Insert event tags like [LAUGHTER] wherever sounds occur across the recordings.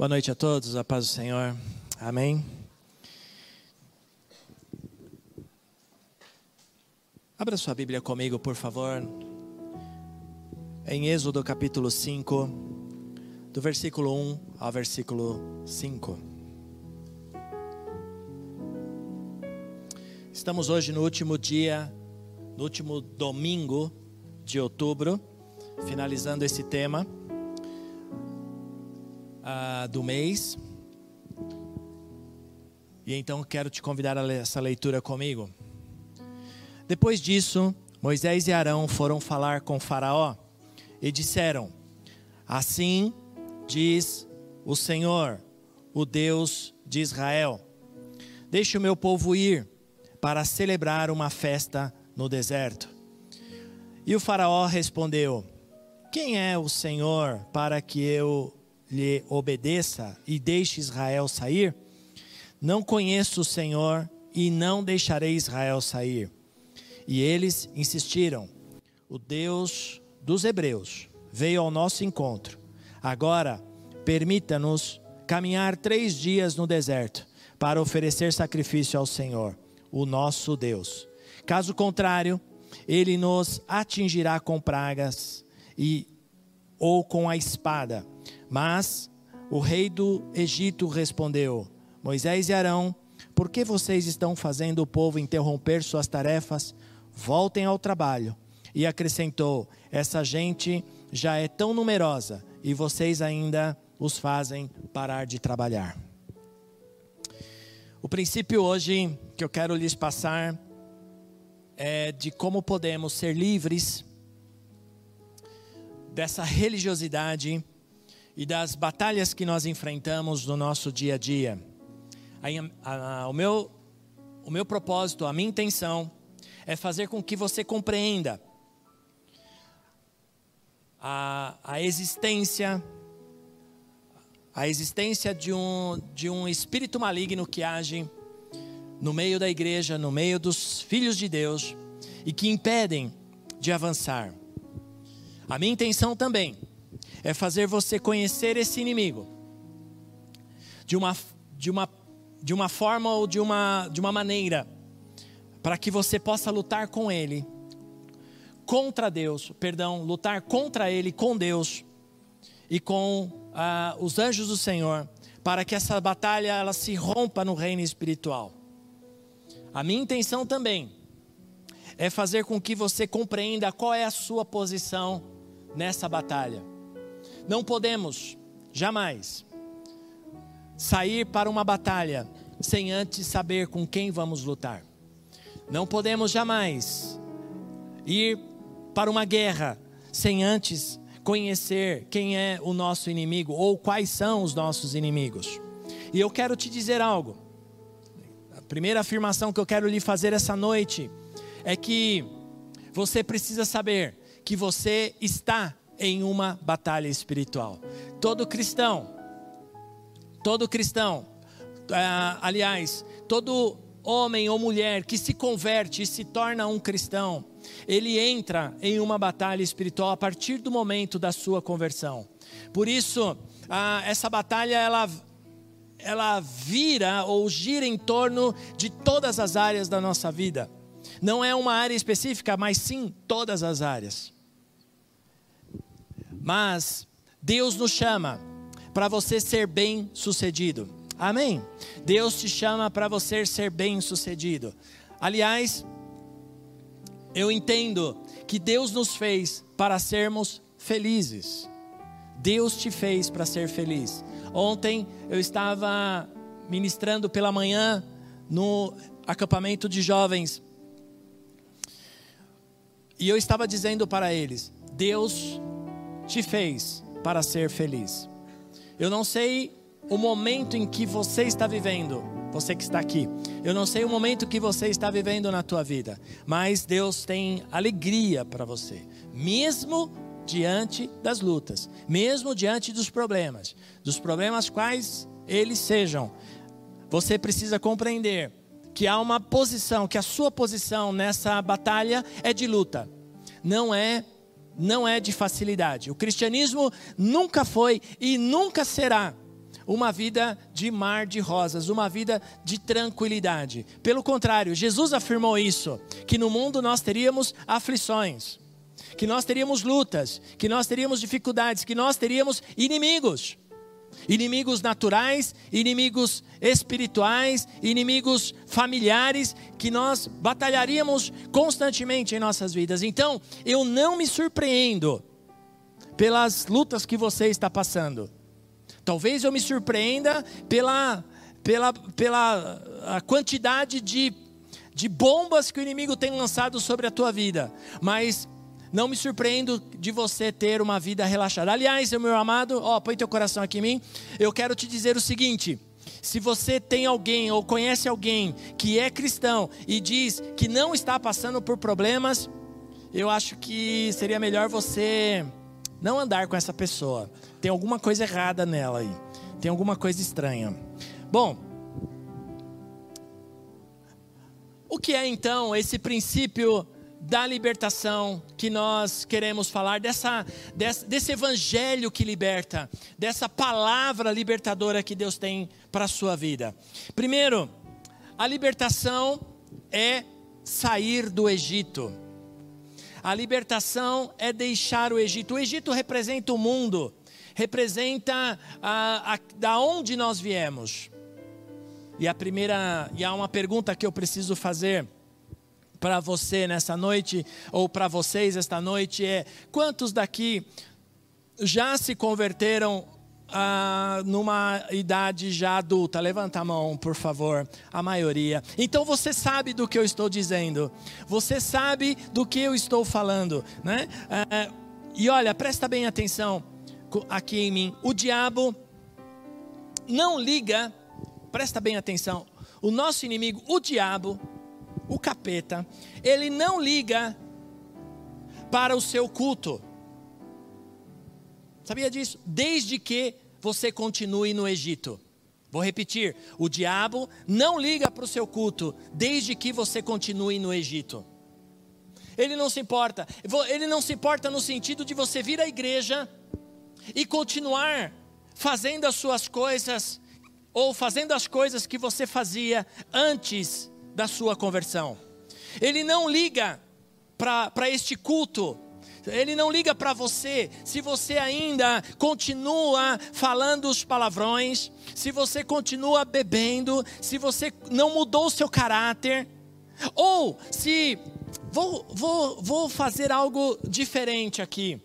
Boa noite a todos, a paz do Senhor. Amém. Abra sua Bíblia comigo, por favor. Em Êxodo capítulo 5, do versículo 1 ao versículo 5. Estamos hoje no último dia, no último domingo de outubro, finalizando esse tema do mês. E então quero te convidar a essa leitura comigo. Depois disso, Moisés e Arão foram falar com Faraó e disseram: Assim diz o Senhor, o Deus de Israel: Deixe o meu povo ir para celebrar uma festa no deserto. E o Faraó respondeu: Quem é o Senhor para que eu lhe obedeça e deixe Israel sair? Não conheço o Senhor e não deixarei Israel sair. E eles insistiram: O Deus dos Hebreus veio ao nosso encontro. Agora, permita-nos caminhar três dias no deserto para oferecer sacrifício ao Senhor, o nosso Deus. Caso contrário, ele nos atingirá com pragas e ou com a espada mas o rei do Egito respondeu: Moisés e Arão, por que vocês estão fazendo o povo interromper suas tarefas? Voltem ao trabalho. E acrescentou: Essa gente já é tão numerosa e vocês ainda os fazem parar de trabalhar. O princípio hoje que eu quero lhes passar é de como podemos ser livres dessa religiosidade e das batalhas que nós enfrentamos no nosso dia a dia. A, a, o, meu, o meu propósito, a minha intenção é fazer com que você compreenda a, a existência a existência de um, de um espírito maligno que age no meio da igreja, no meio dos filhos de Deus e que impedem de avançar. A minha intenção também é fazer você conhecer esse inimigo de uma, de uma, de uma forma ou de uma, de uma maneira, para que você possa lutar com ele, contra Deus, perdão, lutar contra ele, com Deus e com ah, os anjos do Senhor, para que essa batalha ela se rompa no reino espiritual. A minha intenção também é fazer com que você compreenda qual é a sua posição nessa batalha. Não podemos, jamais, sair para uma batalha sem antes saber com quem vamos lutar. Não podemos jamais ir para uma guerra sem antes conhecer quem é o nosso inimigo ou quais são os nossos inimigos. E eu quero te dizer algo. A primeira afirmação que eu quero lhe fazer essa noite é que você precisa saber que você está em uma batalha espiritual. Todo cristão, todo cristão, uh, aliás, todo homem ou mulher que se converte e se torna um cristão, ele entra em uma batalha espiritual a partir do momento da sua conversão. Por isso, essa batalha ela ela vira ou gira em torno de todas as áreas da nossa vida. Não é uma área específica, mas sim todas as áreas. Mas Deus nos chama para você ser bem sucedido. Amém? Deus te chama para você ser bem sucedido. Aliás, eu entendo que Deus nos fez para sermos felizes. Deus te fez para ser feliz. Ontem eu estava ministrando pela manhã no acampamento de jovens E eu estava dizendo para eles: Deus te fez para ser feliz. Eu não sei o momento em que você está vivendo, você que está aqui. Eu não sei o momento que você está vivendo na tua vida, mas Deus tem alegria para você, mesmo diante das lutas, mesmo diante dos problemas, dos problemas quais eles sejam. Você precisa compreender que há uma posição, que a sua posição nessa batalha é de luta. Não é não é de facilidade. O cristianismo nunca foi e nunca será uma vida de mar de rosas, uma vida de tranquilidade. Pelo contrário, Jesus afirmou isso, que no mundo nós teríamos aflições, que nós teríamos lutas, que nós teríamos dificuldades, que nós teríamos inimigos. Inimigos naturais, inimigos espirituais, inimigos familiares, que nós batalharíamos constantemente em nossas vidas. Então, eu não me surpreendo pelas lutas que você está passando. Talvez eu me surpreenda pela, pela, pela quantidade de, de bombas que o inimigo tem lançado sobre a tua vida, mas não me surpreendo de você ter uma vida relaxada. Aliás, meu amado, ó, põe teu coração aqui em mim. Eu quero te dizer o seguinte: se você tem alguém ou conhece alguém que é cristão e diz que não está passando por problemas, eu acho que seria melhor você não andar com essa pessoa. Tem alguma coisa errada nela aí. Tem alguma coisa estranha. Bom, o que é então esse princípio da libertação que nós queremos falar, dessa, desse, desse evangelho que liberta, dessa palavra libertadora que Deus tem para a sua vida. Primeiro, a libertação é sair do Egito. A libertação é deixar o Egito. O Egito representa o mundo, representa a, a, da onde nós viemos. E a primeira, e há uma pergunta que eu preciso fazer para você nessa noite, ou para vocês esta noite, é: quantos daqui já se converteram ah, numa idade já adulta? Levanta a mão, por favor, a maioria. Então você sabe do que eu estou dizendo, você sabe do que eu estou falando, né? Ah, e olha, presta bem atenção aqui em mim: o diabo não liga, presta bem atenção, o nosso inimigo, o diabo, o capeta, ele não liga para o seu culto. Sabia disso? Desde que você continue no Egito. Vou repetir: o diabo não liga para o seu culto, desde que você continue no Egito. Ele não se importa. Ele não se importa no sentido de você vir à igreja e continuar fazendo as suas coisas, ou fazendo as coisas que você fazia antes da sua conversão. Ele não liga para este culto. Ele não liga para você se você ainda continua falando os palavrões, se você continua bebendo, se você não mudou o seu caráter, ou se. Vou, vou, vou fazer algo diferente aqui.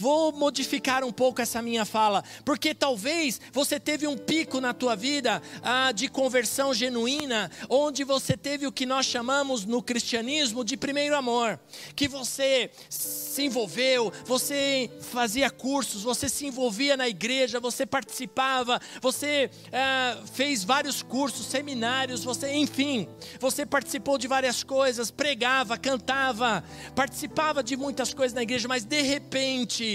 Vou modificar um pouco essa minha fala, porque talvez você teve um pico na tua vida ah, de conversão genuína, onde você teve o que nós chamamos no cristianismo de primeiro amor, que você se envolveu, você fazia cursos, você se envolvia na igreja, você participava, você ah, fez vários cursos, seminários, você, enfim, você participou de várias coisas, pregava, cantava, participava de muitas coisas na igreja, mas de repente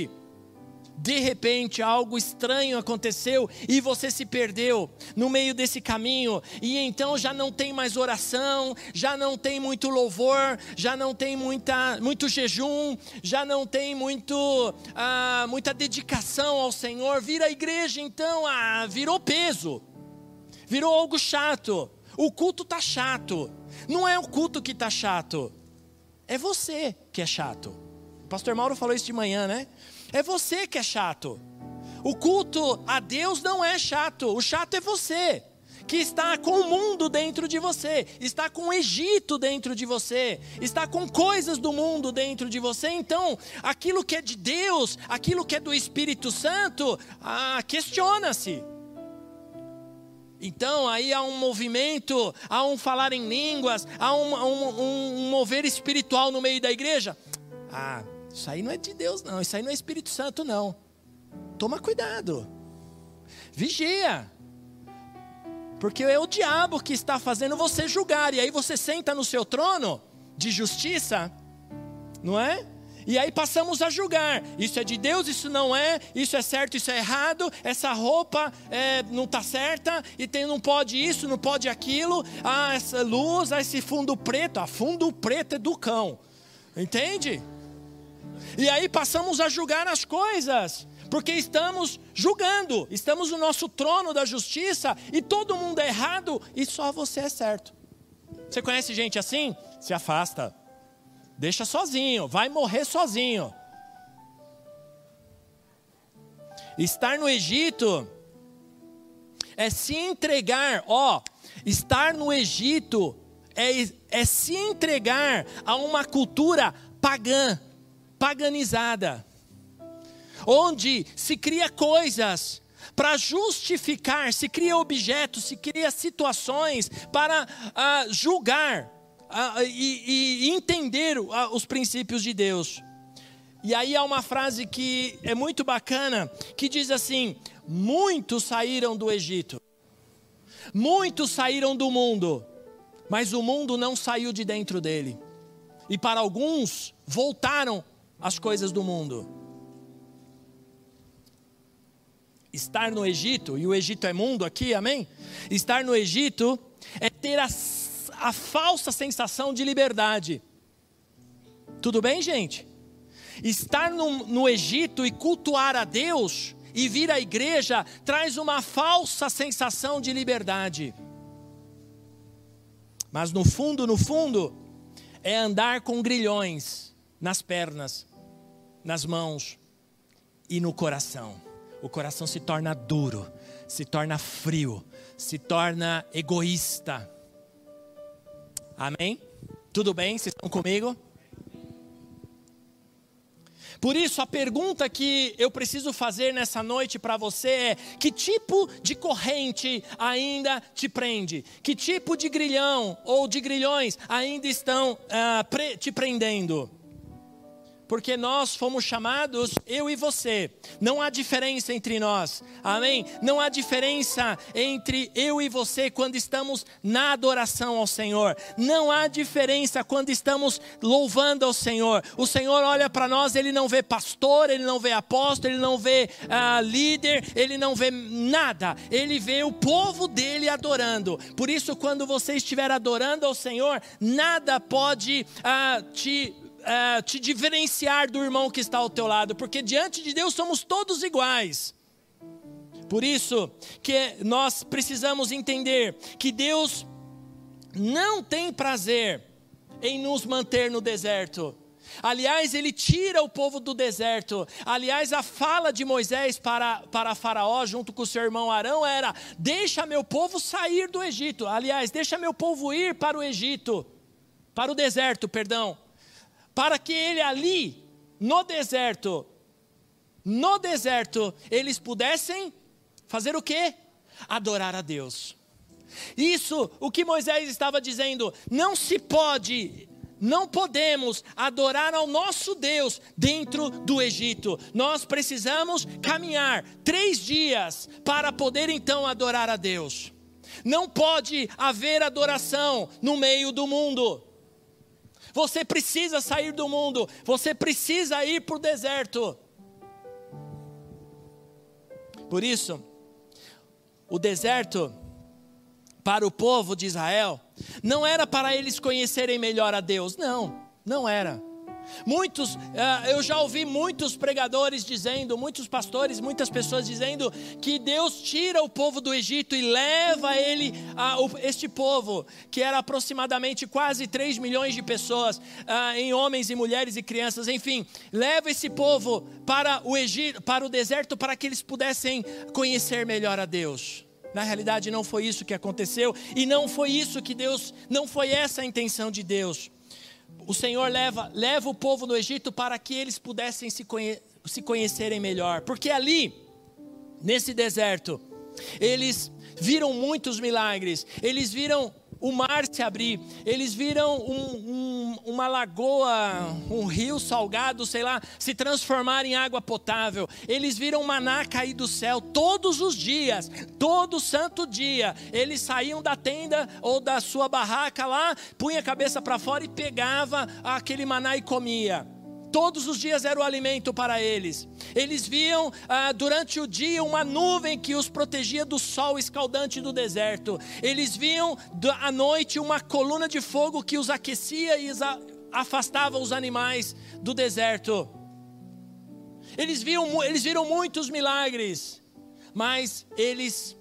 de repente algo estranho aconteceu e você se perdeu no meio desse caminho, e então já não tem mais oração, já não tem muito louvor, já não tem muita, muito jejum, já não tem muito, ah, muita dedicação ao Senhor. Vira a igreja, então, ah, virou peso, virou algo chato. O culto está chato, não é o culto que está chato, é você que é chato. O pastor Mauro falou isso de manhã, né? É você que é chato. O culto a Deus não é chato, o chato é você que está com o mundo dentro de você, está com o Egito dentro de você, está com coisas do mundo dentro de você. Então, aquilo que é de Deus, aquilo que é do Espírito Santo, ah, questiona-se. Então, aí há um movimento, há um falar em línguas, há um, um, um mover espiritual no meio da igreja. Ah, isso aí não é de Deus, não. Isso aí não é Espírito Santo, não. Toma cuidado. Vigia. Porque é o diabo que está fazendo você julgar. E aí você senta no seu trono de justiça, não é? E aí passamos a julgar. Isso é de Deus, isso não é, isso é certo, isso é errado, essa roupa é, não está certa, e tem, não pode isso, não pode aquilo. Ah, essa luz, ah, esse fundo preto. Ah, fundo preto é do cão. Entende? E aí passamos a julgar as coisas. Porque estamos julgando, estamos no nosso trono da justiça e todo mundo é errado e só você é certo. Você conhece gente assim? Se afasta. Deixa sozinho, vai morrer sozinho. Estar no Egito é se entregar, ó, estar no Egito é, é se entregar a uma cultura pagã, paganizada, onde se cria coisas para justificar, se cria objetos, se cria situações para uh, julgar uh, e, e, entender uh, os princípios de Deus. E aí há uma frase que é muito bacana, que diz assim: muitos saíram do Egito, muitos saíram do mundo, mas o mundo não saiu de dentro dele. E para alguns voltaram as coisas do mundo. Estar no Egito, e o Egito é mundo aqui, amém? Estar no Egito é ter a, a falsa sensação de liberdade. Tudo bem, gente? Estar no, no Egito e cultuar a Deus e vir à igreja traz uma falsa sensação de liberdade. Mas no fundo, no fundo, é andar com grilhões nas pernas, nas mãos e no coração. O coração se torna duro, se torna frio, se torna egoísta. Amém? Tudo bem? Vocês estão comigo? Por isso, a pergunta que eu preciso fazer nessa noite para você é: que tipo de corrente ainda te prende? Que tipo de grilhão ou de grilhões ainda estão pre te prendendo? Porque nós fomos chamados, eu e você. Não há diferença entre nós, amém? Não há diferença entre eu e você quando estamos na adoração ao Senhor. Não há diferença quando estamos louvando ao Senhor. O Senhor olha para nós, ele não vê pastor, ele não vê apóstolo, ele não vê uh, líder, ele não vê nada. Ele vê o povo dele adorando. Por isso, quando você estiver adorando ao Senhor, nada pode uh, te uh, te diferenciar do irmão que está ao teu lado, porque diante de Deus somos todos iguais. Por isso que nós precisamos entender que Deus não tem prazer em nos manter no deserto. Aliás, ele tira o povo do deserto. Aliás, a fala de Moisés para, para Faraó, junto com seu irmão Arão, era: Deixa meu povo sair do Egito. Aliás, deixa meu povo ir para o Egito, para o deserto, perdão para que ele ali, no deserto, no deserto, eles pudessem fazer o quê? Adorar a Deus. Isso, o que Moisés estava dizendo, não se pode, não podemos adorar ao nosso Deus dentro do Egito. Nós precisamos caminhar três dias para poder então adorar a Deus. Não pode haver adoração no meio do mundo. Você precisa sair do mundo, você precisa ir para o deserto. Por isso, o deserto para o povo de Israel não era para eles conhecerem melhor a Deus, não, não era. Muitos, eh, eu já ouvi muitos pregadores dizendo, muitos pastores, muitas pessoas dizendo que Deus tira o povo do Egito e leva ele, a, este povo, que era aproximadamente quase 3 milhões de pessoas, ah, em homens e mulheres e crianças, enfim, leva esse povo para o Egito, para o deserto, para que eles pudessem conhecer melhor a Deus. Na realidade, não foi isso que aconteceu, e não foi isso que Deus, não foi essa a intenção de Deus o Senhor leva, leva o povo no Egito para que eles pudessem se, conhe, se conhecerem melhor. Porque ali, nesse deserto, eles viram muitos milagres, eles viram o mar se abrir, eles viram um, um, uma lagoa, um rio salgado, sei lá, se transformar em água potável, eles viram maná cair do céu todos os dias, todo santo dia, eles saíam da tenda ou da sua barraca lá, punha a cabeça para fora e pegava aquele maná e comia. Todos os dias era o alimento para eles. Eles viam ah, durante o dia uma nuvem que os protegia do sol escaldante do deserto. Eles viam à noite uma coluna de fogo que os aquecia e afastava os animais do deserto. Eles, viam, eles viram muitos milagres, mas eles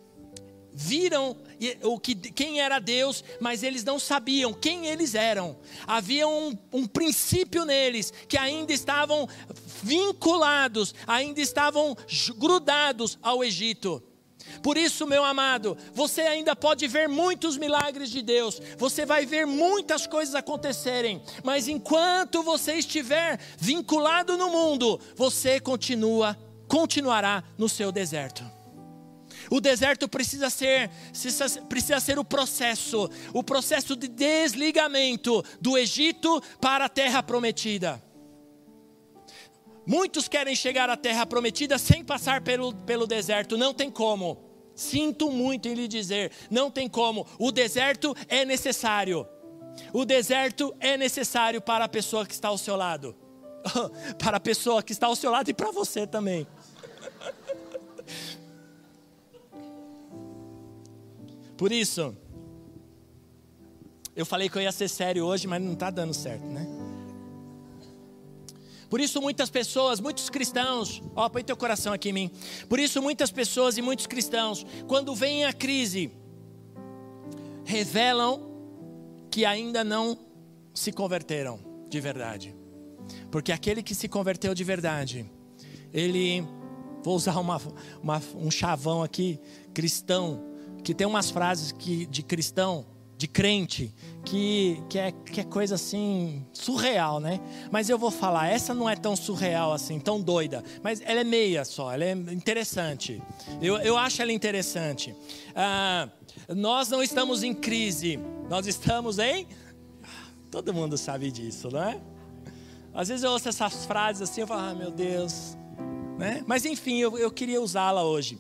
viram o que, quem era Deus, mas eles não sabiam quem eles eram. Havia um, um princípio neles que ainda estavam vinculados, ainda estavam grudados ao Egito. Por isso, meu amado, você ainda pode ver muitos milagres de Deus, você vai ver muitas coisas acontecerem, mas enquanto você estiver vinculado no mundo, você continua, continuará no seu deserto. O deserto precisa ser, precisa ser o processo, o processo de desligamento do Egito para a terra prometida. Muitos querem chegar à terra prometida sem passar pelo, pelo deserto, não tem como. Sinto muito em lhe dizer, não tem como. O deserto é necessário. O deserto é necessário para a pessoa que está ao seu lado. [LAUGHS] para a pessoa que está ao seu lado e para você também. Por isso, eu falei que eu ia ser sério hoje, mas não está dando certo, né? Por isso, muitas pessoas, muitos cristãos, ó, põe teu coração aqui em mim. Por isso, muitas pessoas e muitos cristãos, quando vem a crise, revelam que ainda não se converteram de verdade. Porque aquele que se converteu de verdade, ele, vou usar uma, uma, um chavão aqui, cristão, que tem umas frases que, de cristão, de crente, que, que, é, que é coisa assim, surreal, né? Mas eu vou falar, essa não é tão surreal assim, tão doida, mas ela é meia só, ela é interessante. Eu, eu acho ela interessante. Ah, nós não estamos em crise, nós estamos em. Todo mundo sabe disso, não é? Às vezes eu ouço essas frases assim, eu falo, ah, meu Deus, né? Mas enfim, eu, eu queria usá-la hoje.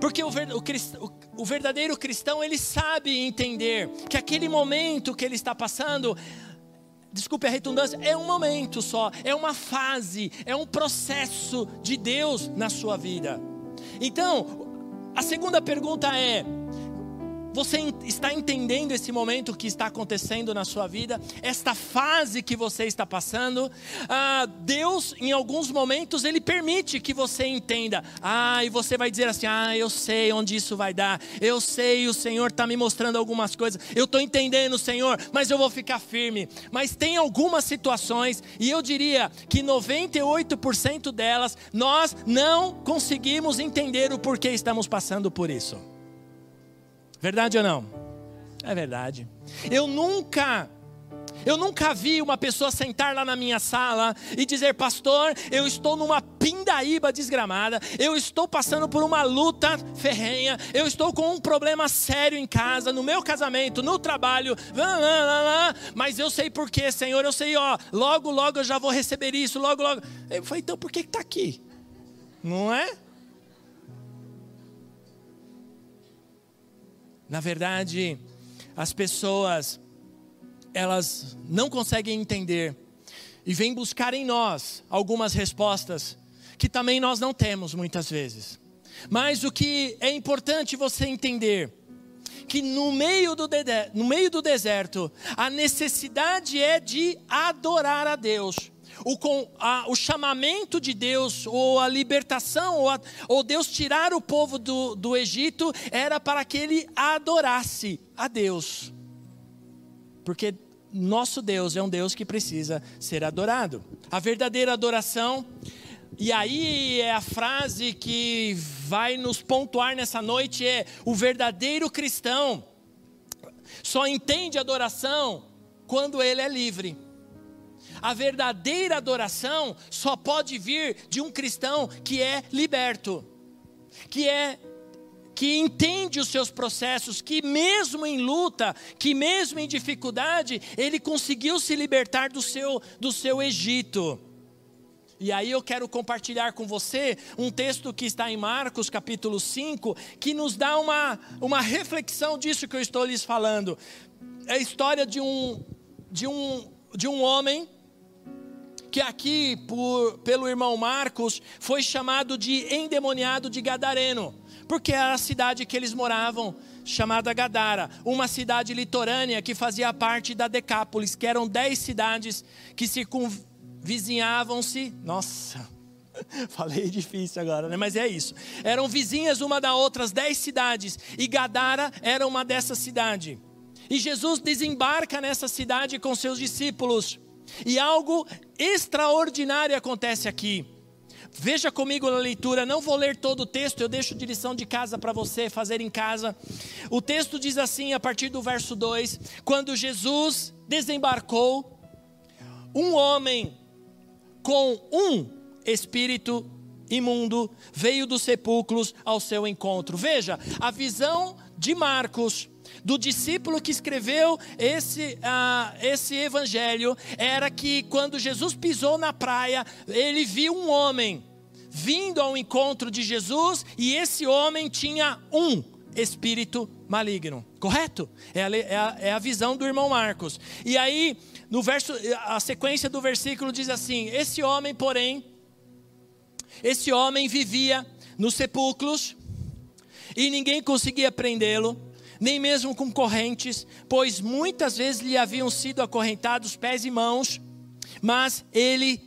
Porque o, o, o verdadeiro cristão, ele sabe entender que aquele momento que ele está passando, desculpe a redundância, é um momento só, é uma fase, é um processo de Deus na sua vida. Então, a segunda pergunta é: você está entendendo esse momento que está acontecendo na sua vida, esta fase que você está passando? Ah, Deus, em alguns momentos, Ele permite que você entenda. Ah, e você vai dizer assim: Ah, eu sei onde isso vai dar, eu sei, o Senhor está me mostrando algumas coisas, eu estou entendendo, Senhor, mas eu vou ficar firme. Mas tem algumas situações, e eu diria que 98% delas, nós não conseguimos entender o porquê estamos passando por isso. Verdade ou não? É verdade. Eu nunca eu nunca vi uma pessoa sentar lá na minha sala e dizer, pastor, eu estou numa pindaíba desgramada, eu estou passando por uma luta ferrenha, eu estou com um problema sério em casa, no meu casamento, no trabalho, mas eu sei porquê, Senhor, eu sei, ó, logo, logo eu já vou receber isso, logo, logo. Eu falei, então por que está aqui? Não é? Na verdade, as pessoas elas não conseguem entender e vêm buscar em nós algumas respostas que também nós não temos muitas vezes. Mas o que é importante você entender que no meio do, no meio do deserto a necessidade é de adorar a Deus o, a, o chamamento de Deus, ou a libertação, ou, a, ou Deus tirar o povo do, do Egito, era para que ele adorasse a Deus. Porque nosso Deus é um Deus que precisa ser adorado. A verdadeira adoração, e aí é a frase que vai nos pontuar nessa noite: é o verdadeiro cristão só entende adoração quando ele é livre. A verdadeira adoração só pode vir de um cristão que é liberto, que é que entende os seus processos, que mesmo em luta, que mesmo em dificuldade, ele conseguiu se libertar do seu, do seu Egito. E aí eu quero compartilhar com você um texto que está em Marcos capítulo 5, que nos dá uma, uma reflexão disso que eu estou lhes falando. É a história de um, de um, de um homem que aqui, por, pelo irmão Marcos, foi chamado de endemoniado de Gadareno, porque era a cidade que eles moravam, chamada Gadara, uma cidade litorânea que fazia parte da Decápolis, que eram dez cidades que se vizinhavam-se. Nossa, [LAUGHS] falei difícil agora, né? Mas é isso. Eram vizinhas uma da outra, as dez cidades, e Gadara era uma dessas cidades. E Jesus desembarca nessa cidade com seus discípulos. E algo extraordinário acontece aqui. Veja comigo na leitura, não vou ler todo o texto, eu deixo de lição de casa para você fazer em casa. O texto diz assim, a partir do verso 2: Quando Jesus desembarcou, um homem com um espírito imundo veio dos sepulcros ao seu encontro. Veja, a visão de Marcos, do discípulo que escreveu esse, uh, esse evangelho, era que quando Jesus pisou na praia, ele viu um homem vindo ao encontro de Jesus e esse homem tinha um espírito maligno. Correto? É a, é a, é a visão do irmão Marcos. E aí no verso, a sequência do versículo diz assim: Esse homem, porém, esse homem vivia nos sepulcros e ninguém conseguia prendê-lo, nem mesmo com correntes, pois muitas vezes lhe haviam sido acorrentados pés e mãos, mas ele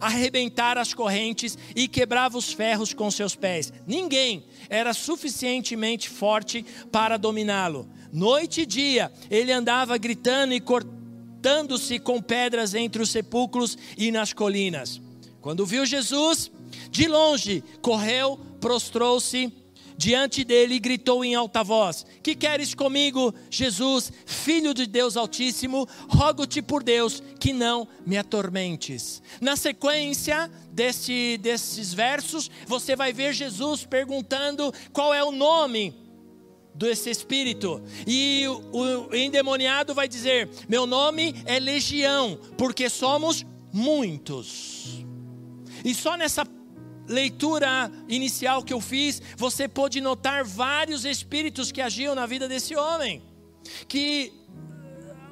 arrebentara as correntes e quebrava os ferros com seus pés. Ninguém era suficientemente forte para dominá-lo. Noite e dia ele andava gritando e cortando juntando-se com pedras entre os sepulcros e nas colinas. Quando viu Jesus, de longe, correu, prostrou-se diante dele e gritou em alta voz: Que queres comigo, Jesus, filho de Deus Altíssimo? Rogo-te por Deus que não me atormentes. Na sequência desse, desses versos, você vai ver Jesus perguntando qual é o nome desse espírito. E o endemoniado vai dizer: Meu nome é Legião, porque somos muitos. E só nessa leitura inicial que eu fiz, você pôde notar vários espíritos que agiam na vida desse homem. Que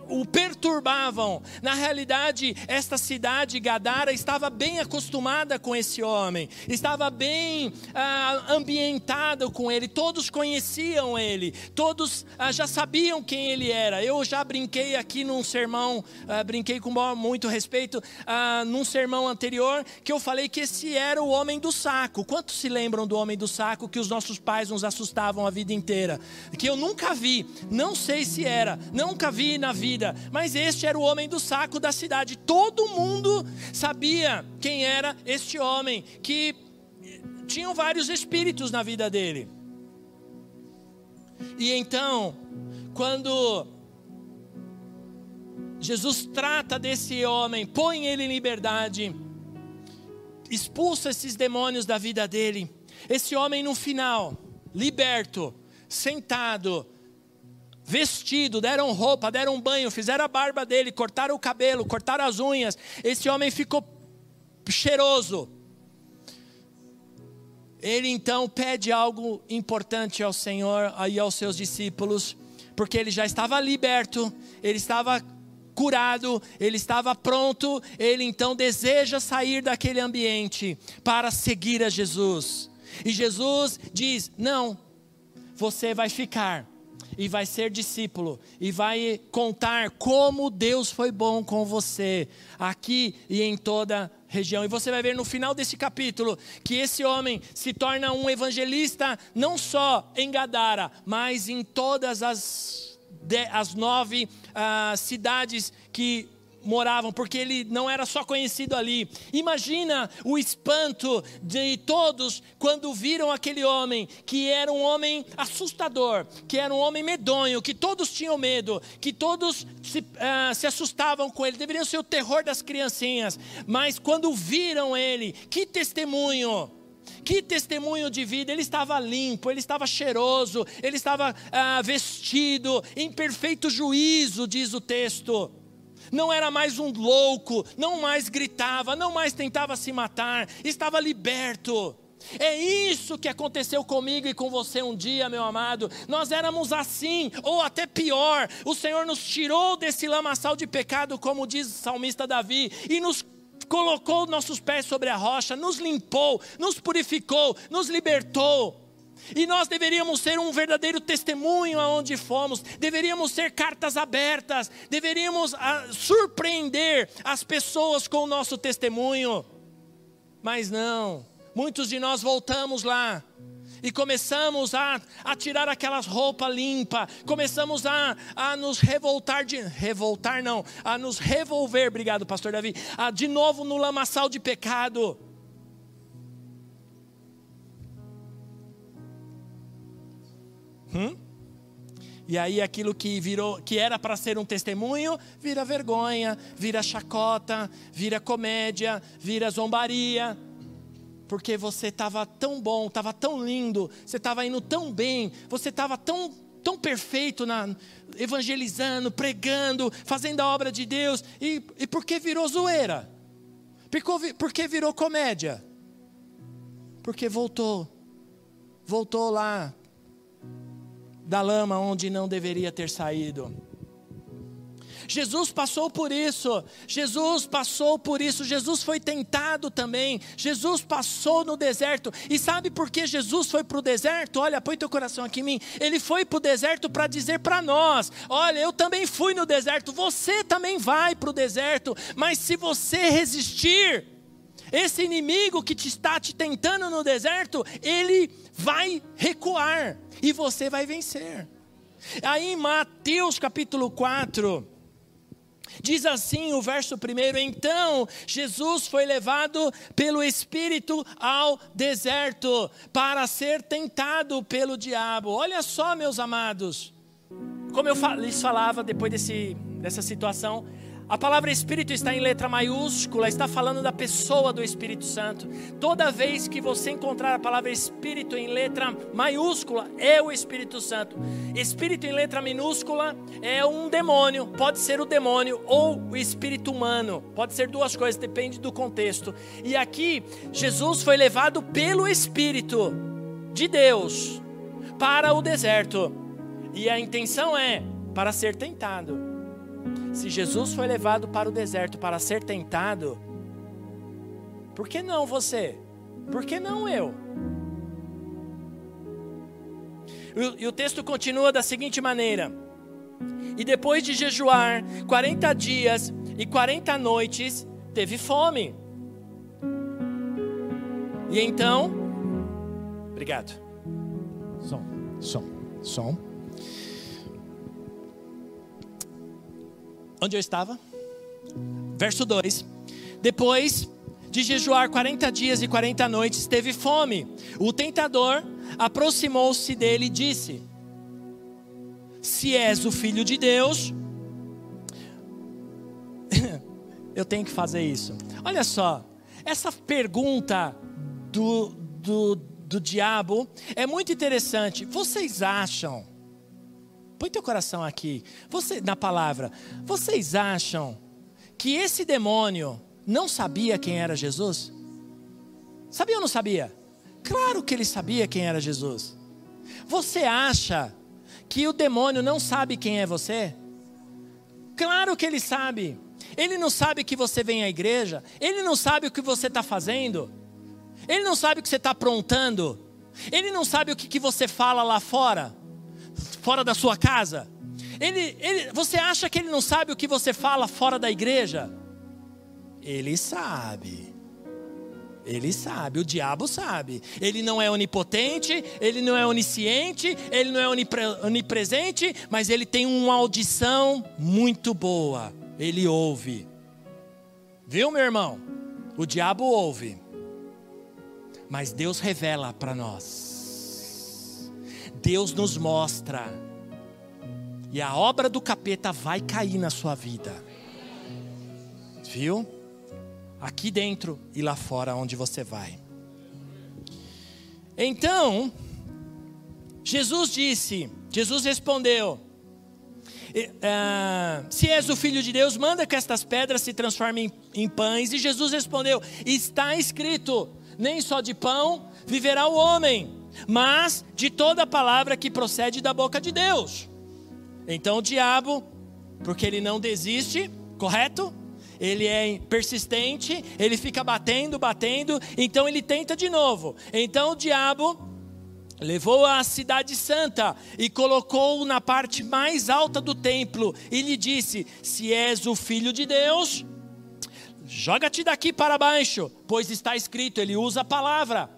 o perturbavam. Na realidade, esta cidade, Gadara, estava bem acostumada com esse homem, estava bem ah, ambientada com ele, todos conheciam ele, todos ah, já sabiam quem ele era. Eu já brinquei aqui num sermão, ah, brinquei com muito respeito, ah, num sermão anterior, que eu falei que esse era o homem do saco. Quantos se lembram do homem do saco que os nossos pais nos assustavam a vida inteira? Que eu nunca vi, não sei se era, nunca vi na vida vida, mas este era o homem do saco da cidade. Todo mundo sabia quem era este homem, que tinham vários espíritos na vida dele. E então, quando Jesus trata desse homem, põe ele em liberdade, expulsa esses demônios da vida dele. Esse homem, no final, liberto, sentado, vestido, deram roupa, deram banho, fizeram a barba dele, cortaram o cabelo, cortaram as unhas. Esse homem ficou cheiroso. Ele então pede algo importante ao Senhor e aos seus discípulos, porque ele já estava liberto, ele estava curado, ele estava pronto, ele então deseja sair daquele ambiente para seguir a Jesus. E Jesus diz: Não, você vai ficar e vai ser discípulo e vai contar como Deus foi bom com você aqui e em toda região. E você vai ver no final desse capítulo que esse homem se torna um evangelista não só em Gadara, mas em todas as, as nove uh, cidades que moravam, porque ele não era só conhecido ali. Imagina o espanto de todos quando viram aquele homem, que era um homem assustador, que era um homem medonho, que todos tinham medo, que todos se, uh, se assustavam com ele, deveriam ser o terror das criancinhas, mas quando viram ele, que testemunho! Que testemunho de vida! Ele estava limpo, ele estava cheiroso, ele estava ah, vestido em perfeito juízo, diz o texto. Não era mais um louco, não mais gritava, não mais tentava se matar, estava liberto. É isso que aconteceu comigo e com você um dia, meu amado. Nós éramos assim, ou até pior. O Senhor nos tirou desse lamaçal de pecado, como diz o salmista Davi, e nos colocou nossos pés sobre a rocha, nos limpou, nos purificou, nos libertou. E nós deveríamos ser um verdadeiro testemunho aonde fomos, deveríamos ser cartas abertas, deveríamos ah, surpreender as pessoas com o nosso testemunho. Mas não, muitos de nós voltamos lá e começamos a, a tirar aquelas roupas limpas, começamos a, a nos revoltar de revoltar não, a nos revolver, obrigado pastor Davi, a, de novo no lamaçal de pecado. Hum? E aí aquilo que virou, que era para ser um testemunho, vira vergonha, vira chacota, vira comédia, vira zombaria. Porque você estava tão bom, estava tão lindo, você estava indo tão bem, você estava tão, tão perfeito na evangelizando, pregando, fazendo a obra de Deus. E, e por que virou zoeira? Por que virou comédia? Porque voltou. Voltou lá da lama onde não deveria ter saído. Jesus passou por isso, Jesus passou por isso, Jesus foi tentado também, Jesus passou no deserto, e sabe por que Jesus foi para o deserto? Olha, põe teu coração aqui em mim, ele foi para o deserto para dizer para nós: olha, eu também fui no deserto, você também vai para o deserto, mas se você resistir, esse inimigo que te está te tentando no deserto, ele vai recuar e você vai vencer. Aí em Mateus capítulo 4, diz assim o verso primeiro: Então Jesus foi levado pelo Espírito ao deserto para ser tentado pelo diabo. Olha só, meus amados, como eu lhes falava depois desse, dessa situação, a palavra Espírito está em letra maiúscula, está falando da pessoa do Espírito Santo. Toda vez que você encontrar a palavra Espírito em letra maiúscula, é o Espírito Santo. Espírito em letra minúscula é um demônio, pode ser o demônio ou o espírito humano, pode ser duas coisas, depende do contexto. E aqui, Jesus foi levado pelo Espírito de Deus para o deserto, e a intenção é para ser tentado. Se Jesus foi levado para o deserto para ser tentado, por que não você? Por que não eu? E o texto continua da seguinte maneira: E depois de jejuar 40 dias e 40 noites, teve fome. E então, obrigado. Som, som, som. Onde eu estava? Verso 2: Depois de jejuar 40 dias e 40 noites, teve fome. O tentador aproximou-se dele e disse: Se és o filho de Deus, [LAUGHS] eu tenho que fazer isso. Olha só, essa pergunta do, do, do diabo é muito interessante. Vocês acham Põe teu coração aqui. Você na palavra. Vocês acham que esse demônio não sabia quem era Jesus? Sabia ou não sabia? Claro que ele sabia quem era Jesus. Você acha que o demônio não sabe quem é você? Claro que ele sabe. Ele não sabe que você vem à igreja. Ele não sabe o que você está fazendo. Ele não sabe o que você está aprontando. Ele não sabe o que, que você fala lá fora fora da sua casa? Ele, ele, você acha que ele não sabe o que você fala fora da igreja? Ele sabe. Ele sabe, o diabo sabe. Ele não é onipotente, ele não é onisciente, ele não é onipre, onipresente, mas ele tem uma audição muito boa. Ele ouve. Viu, meu irmão? O diabo ouve. Mas Deus revela para nós. Deus nos mostra. E a obra do capeta vai cair na sua vida. Viu? Aqui dentro e lá fora onde você vai. Então, Jesus disse, Jesus respondeu: Uh, se és o filho de Deus, manda que estas pedras se transformem em, em, pães. E Jesus respondeu: Está escrito: nem só de pão viverá o homem, mas de toda palavra que procede da boca de Deus. Então o diabo, porque ele não desiste, correto? Ele é persistente, ele fica batendo, batendo, então ele tenta de novo. Então o diabo levou a cidade santa e colocou na parte mais alta do templo e lhe disse: Se és o filho de Deus, joga-te daqui para baixo, pois está escrito, ele usa a palavra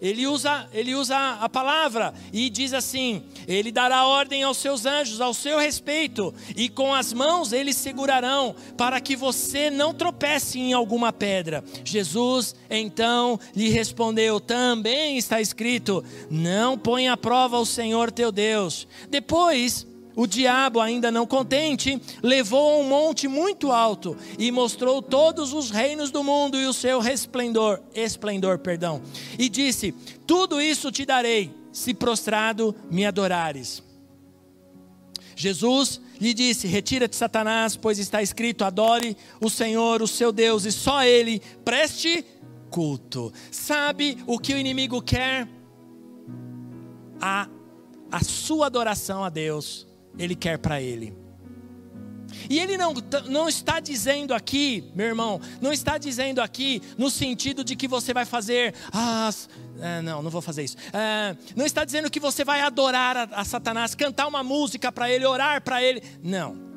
ele usa, ele usa a palavra e diz assim: Ele dará ordem aos seus anjos ao seu respeito, e com as mãos eles segurarão, para que você não tropece em alguma pedra. Jesus então lhe respondeu: Também está escrito: Não ponha à prova o Senhor teu Deus. Depois o diabo, ainda não contente, levou a um monte muito alto e mostrou todos os reinos do mundo e o seu resplendor, esplendor, perdão. E disse: Tudo isso te darei, se prostrado me adorares. Jesus lhe disse: Retira-te, Satanás, pois está escrito: Adore o Senhor, o seu Deus, e só ele preste culto. Sabe o que o inimigo quer? A, a sua adoração a Deus ele quer para ele. E ele não, não está dizendo aqui, meu irmão, não está dizendo aqui no sentido de que você vai fazer, ah, não, não vou fazer isso. É, não está dizendo que você vai adorar a, a Satanás, cantar uma música para ele, orar para ele. Não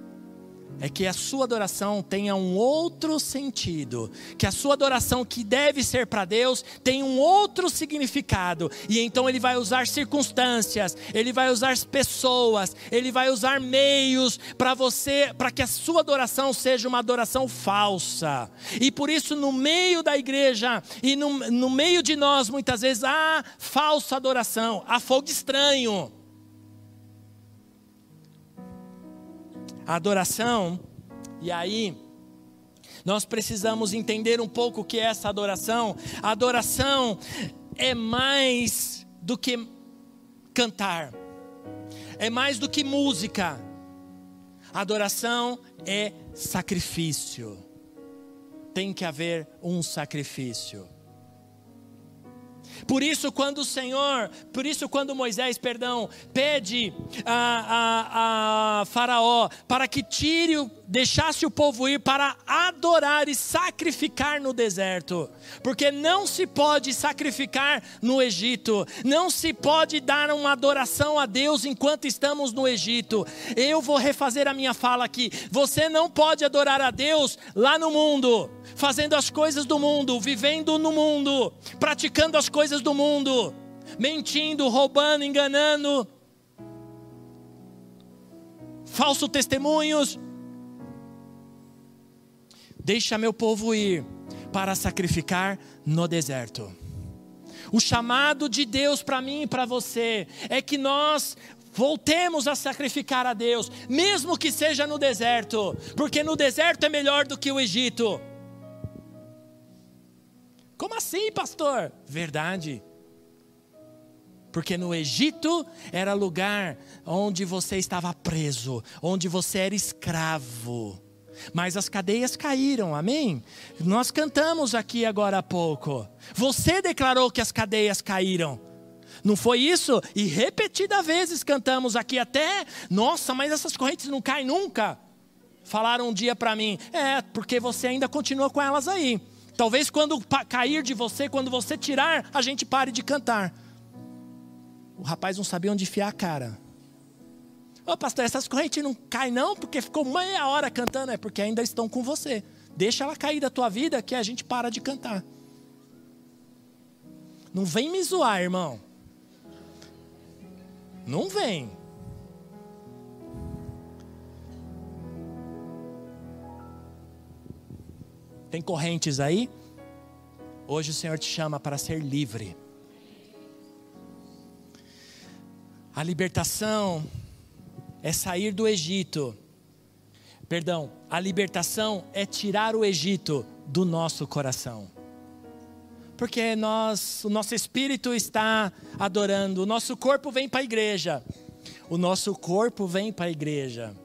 é que a sua adoração tenha um outro sentido, que a sua adoração que deve ser para Deus tenha um outro significado. E então ele vai usar circunstâncias, ele vai usar pessoas, ele vai usar meios para você, para que a sua adoração seja uma adoração falsa. E por isso no meio da igreja e no, no meio de nós muitas vezes há falsa adoração, há fogo estranho. A adoração, e aí nós precisamos entender um pouco o que é essa adoração. A adoração é mais do que cantar, é mais do que música. A adoração é sacrifício. Tem que haver um sacrifício. Por isso, quando o Senhor, por isso, quando Moisés, perdão, pede a, a, a Faraó para que tire deixasse o povo ir para adorar e sacrificar no deserto, porque não se pode sacrificar no Egito, não se pode dar uma adoração a Deus enquanto estamos no Egito. Eu vou refazer a minha fala aqui: você não pode adorar a Deus lá no mundo, fazendo as coisas do mundo, vivendo no mundo, praticando as coisas do mundo, mentindo, roubando, enganando, falsos testemunhos Deixa meu povo ir para sacrificar no deserto. O chamado de Deus para mim e para você é que nós voltemos a sacrificar a Deus, mesmo que seja no deserto, porque no deserto é melhor do que o Egito. Como assim, pastor? Verdade. Porque no Egito era lugar onde você estava preso, onde você era escravo mas as cadeias caíram, amém? Nós cantamos aqui agora há pouco. Você declarou que as cadeias caíram. Não foi isso? E repetidas vezes cantamos aqui até, nossa, mas essas correntes não caem nunca. Falaram um dia para mim, é, porque você ainda continua com elas aí. Talvez quando cair de você, quando você tirar, a gente pare de cantar. O rapaz não sabia onde enfiar a cara. Ô pastor, essas correntes não caem não, porque ficou meia hora cantando, é porque ainda estão com você. Deixa ela cair da tua vida que a gente para de cantar. Não vem me zoar, irmão. Não vem. Tem correntes aí? Hoje o Senhor te chama para ser livre. A libertação é sair do Egito. Perdão, a libertação é tirar o Egito do nosso coração. Porque nós, o nosso espírito está adorando, o nosso corpo vem para a igreja. O nosso corpo vem para a igreja.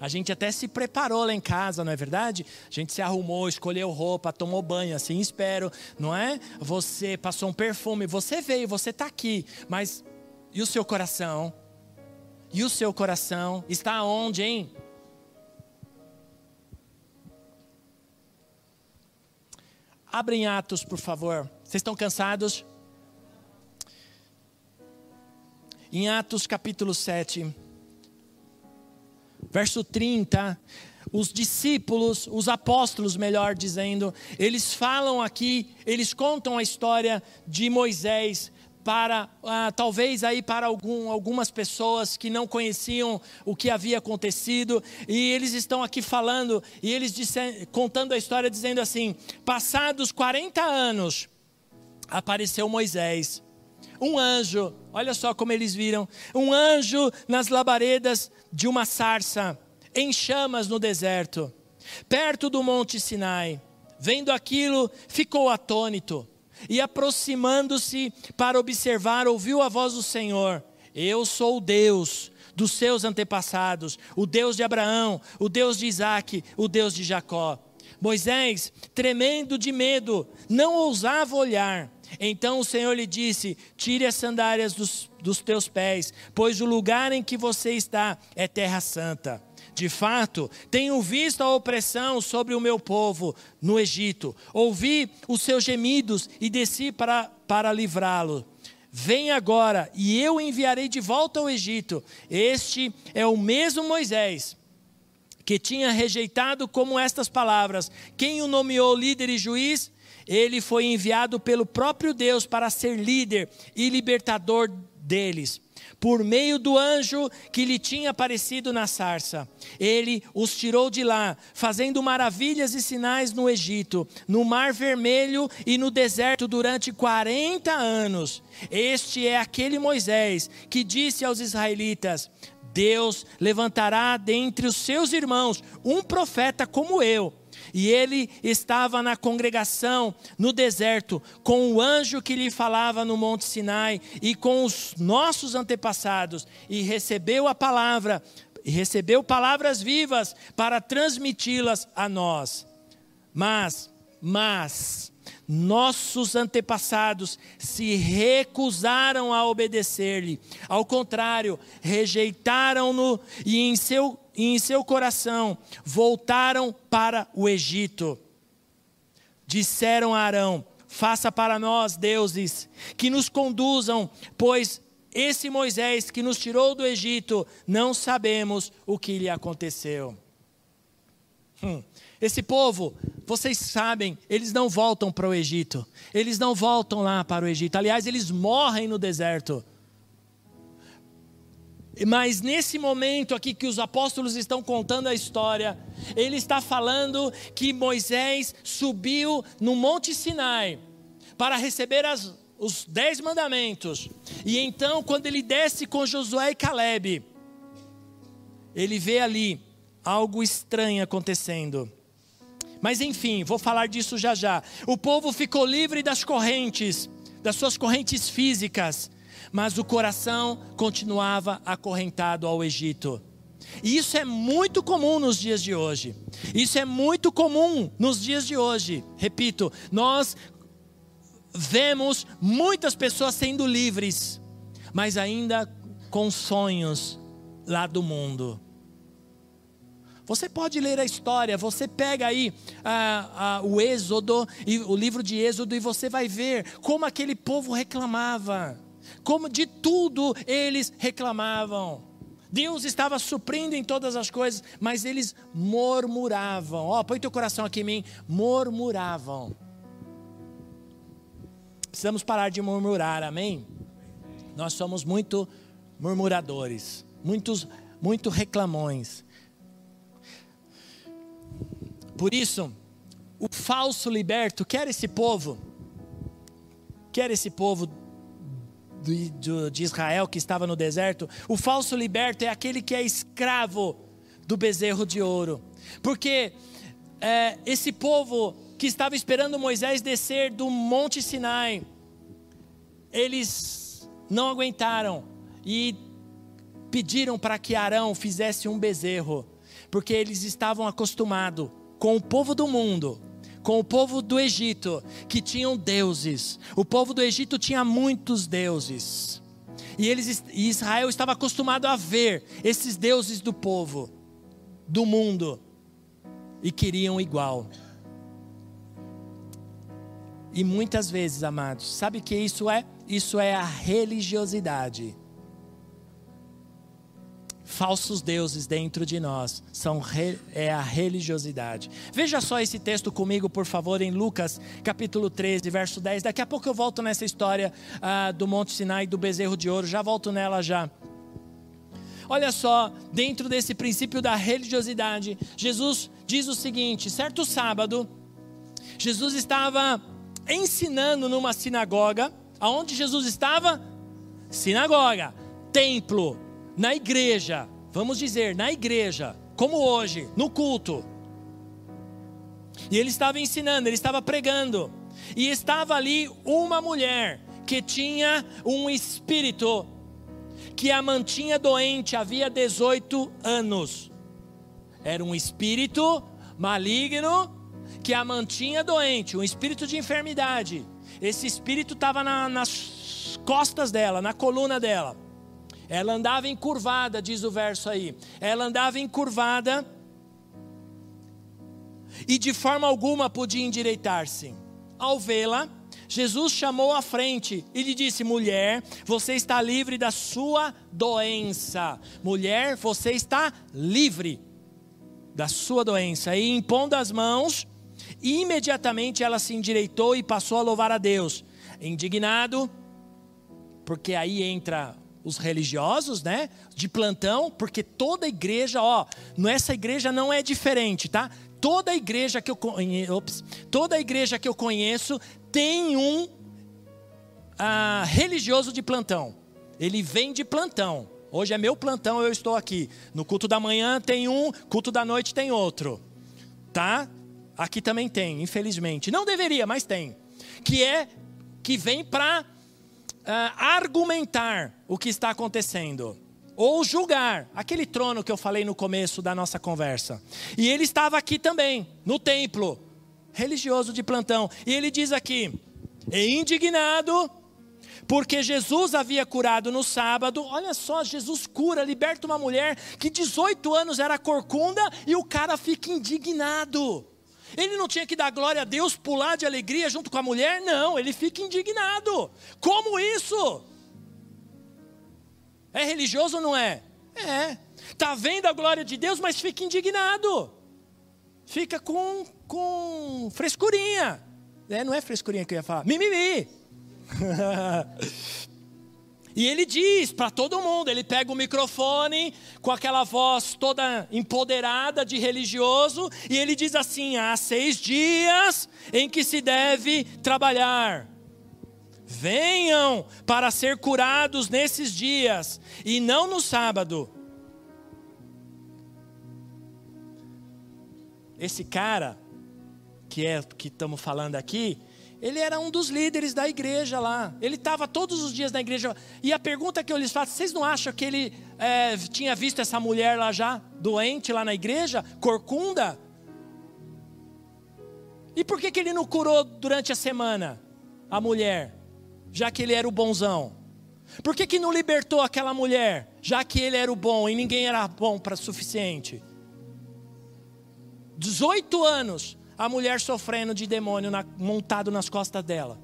A gente até se preparou lá em casa, não é verdade? A gente se arrumou, escolheu roupa, tomou banho, assim espero, não é? Você passou um perfume, você veio, você está aqui, mas e o seu coração? E o seu coração está onde, hein? Abrem Atos, por favor. Vocês estão cansados? Em Atos capítulo 7, verso 30, os discípulos, os apóstolos, melhor dizendo, eles falam aqui, eles contam a história de Moisés para ah, talvez aí para algum, algumas pessoas que não conheciam o que havia acontecido e eles estão aqui falando e eles disse, contando a história dizendo assim: passados 40 anos apareceu Moisés, um anjo, olha só como eles viram, um anjo nas labaredas de uma sarça em chamas no deserto, perto do monte Sinai. Vendo aquilo, ficou atônito e aproximando-se para observar, ouviu a voz do Senhor: Eu sou o Deus dos seus antepassados, o Deus de Abraão, o Deus de Isaac, o Deus de Jacó. Moisés, tremendo de medo, não ousava olhar. Então o Senhor lhe disse: Tire as sandálias dos, dos teus pés, pois o lugar em que você está é terra santa. De fato, tenho visto a opressão sobre o meu povo no Egito. Ouvi os seus gemidos e desci para, para livrá-lo. Vem agora, e eu enviarei de volta ao Egito. Este é o mesmo Moisés que tinha rejeitado como estas palavras: Quem o nomeou líder e juiz? Ele foi enviado pelo próprio Deus para ser líder e libertador deles por meio do anjo que lhe tinha aparecido na sarça. Ele os tirou de lá, fazendo maravilhas e sinais no Egito, no Mar Vermelho e no deserto durante 40 anos. Este é aquele Moisés que disse aos israelitas: Deus levantará dentre os seus irmãos um profeta como eu e ele estava na congregação no deserto, com o anjo que lhe falava no Monte Sinai e com os nossos antepassados, e recebeu a palavra, e recebeu palavras vivas para transmiti-las a nós. Mas, mas, nossos antepassados se recusaram a obedecer-lhe. Ao contrário, rejeitaram-no e em seu, em seu coração voltaram para o Egito. Disseram a Arão: Faça para nós deuses que nos conduzam, pois esse Moisés que nos tirou do Egito, não sabemos o que lhe aconteceu. Hum. Esse povo, vocês sabem, eles não voltam para o Egito. Eles não voltam lá para o Egito. Aliás, eles morrem no deserto. Mas nesse momento aqui que os apóstolos estão contando a história, ele está falando que Moisés subiu no Monte Sinai para receber as, os dez mandamentos. E então, quando ele desce com Josué e Caleb, ele vê ali algo estranho acontecendo. Mas enfim, vou falar disso já já. O povo ficou livre das correntes, das suas correntes físicas, mas o coração continuava acorrentado ao Egito. E isso é muito comum nos dias de hoje. Isso é muito comum nos dias de hoje. Repito, nós vemos muitas pessoas sendo livres, mas ainda com sonhos lá do mundo. Você pode ler a história, você pega aí ah, ah, o Êxodo, e, o livro de Êxodo, e você vai ver como aquele povo reclamava, como de tudo eles reclamavam. Deus estava suprindo em todas as coisas, mas eles murmuravam. Ó, oh, põe teu coração aqui em mim. Murmuravam. Precisamos parar de murmurar, amém? Nós somos muito murmuradores, muitos, muito reclamões. Por isso, o falso liberto quer esse povo, quer esse povo de, de Israel que estava no deserto. O falso liberto é aquele que é escravo do bezerro de ouro, porque é, esse povo que estavam esperando Moisés descer do Monte Sinai, eles não aguentaram e pediram para que Arão fizesse um bezerro, porque eles estavam acostumados com o povo do mundo, com o povo do Egito, que tinham deuses. O povo do Egito tinha muitos deuses. E, eles, e Israel estava acostumado a ver esses deuses do povo, do mundo, e queriam igual. E muitas vezes, amados, sabe que isso é? Isso é a religiosidade. Falsos deuses dentro de nós são é a religiosidade. Veja só esse texto comigo, por favor, em Lucas capítulo 13, verso 10. Daqui a pouco eu volto nessa história ah, do Monte Sinai do bezerro de ouro. Já volto nela já. Olha só, dentro desse princípio da religiosidade, Jesus diz o seguinte: certo sábado, Jesus estava ensinando numa sinagoga. Aonde Jesus estava? Sinagoga, templo, na igreja. Vamos dizer, na igreja, como hoje, no culto. E ele estava ensinando, ele estava pregando. E estava ali uma mulher que tinha um espírito que a mantinha doente havia 18 anos. Era um espírito maligno que a mantinha doente, um espírito de enfermidade. Esse espírito estava na, nas costas dela, na coluna dela. Ela andava encurvada, diz o verso aí. Ela andava encurvada e de forma alguma podia endireitar-se. Ao vê-la, Jesus chamou à frente e lhe disse: Mulher, você está livre da sua doença. Mulher, você está livre da sua doença. E impondo as mãos, imediatamente ela se endireitou e passou a louvar a Deus. Indignado, porque aí entra os religiosos, né? De plantão, porque toda igreja, ó, essa igreja não é diferente, tá? Toda igreja que eu conheço, toda igreja que eu conheço tem um ah, religioso de plantão. Ele vem de plantão. Hoje é meu plantão, eu estou aqui. No culto da manhã tem um, culto da noite tem outro. Tá? Aqui também tem, infelizmente. Não deveria, mas tem. Que é que vem para uh, argumentar o que está acontecendo ou julgar aquele trono que eu falei no começo da nossa conversa. E ele estava aqui também, no templo, religioso de plantão. E ele diz aqui: indignado, porque Jesus havia curado no sábado. Olha só, Jesus cura, liberta uma mulher que 18 anos era corcunda e o cara fica indignado. Ele não tinha que dar glória a Deus, pular de alegria junto com a mulher? Não, ele fica indignado. Como isso? É religioso ou não é? É. Está vendo a glória de Deus, mas fica indignado. Fica com, com frescurinha. É, não é frescurinha que eu ia falar. Mimimi. [LAUGHS] E ele diz para todo mundo, ele pega o microfone com aquela voz toda empoderada de religioso, e ele diz assim: há seis dias em que se deve trabalhar. Venham para ser curados nesses dias, e não no sábado. Esse cara, que é que estamos falando aqui, ele era um dos líderes da igreja lá. Ele estava todos os dias na igreja. E a pergunta que eu lhes faço: vocês não acham que ele é, tinha visto essa mulher lá já, doente lá na igreja, corcunda? E por que, que ele não curou durante a semana a mulher, já que ele era o bonzão? Por que, que não libertou aquela mulher, já que ele era o bom e ninguém era bom para suficiente? 18 anos a mulher sofrendo de demônio na, montado nas costas dela.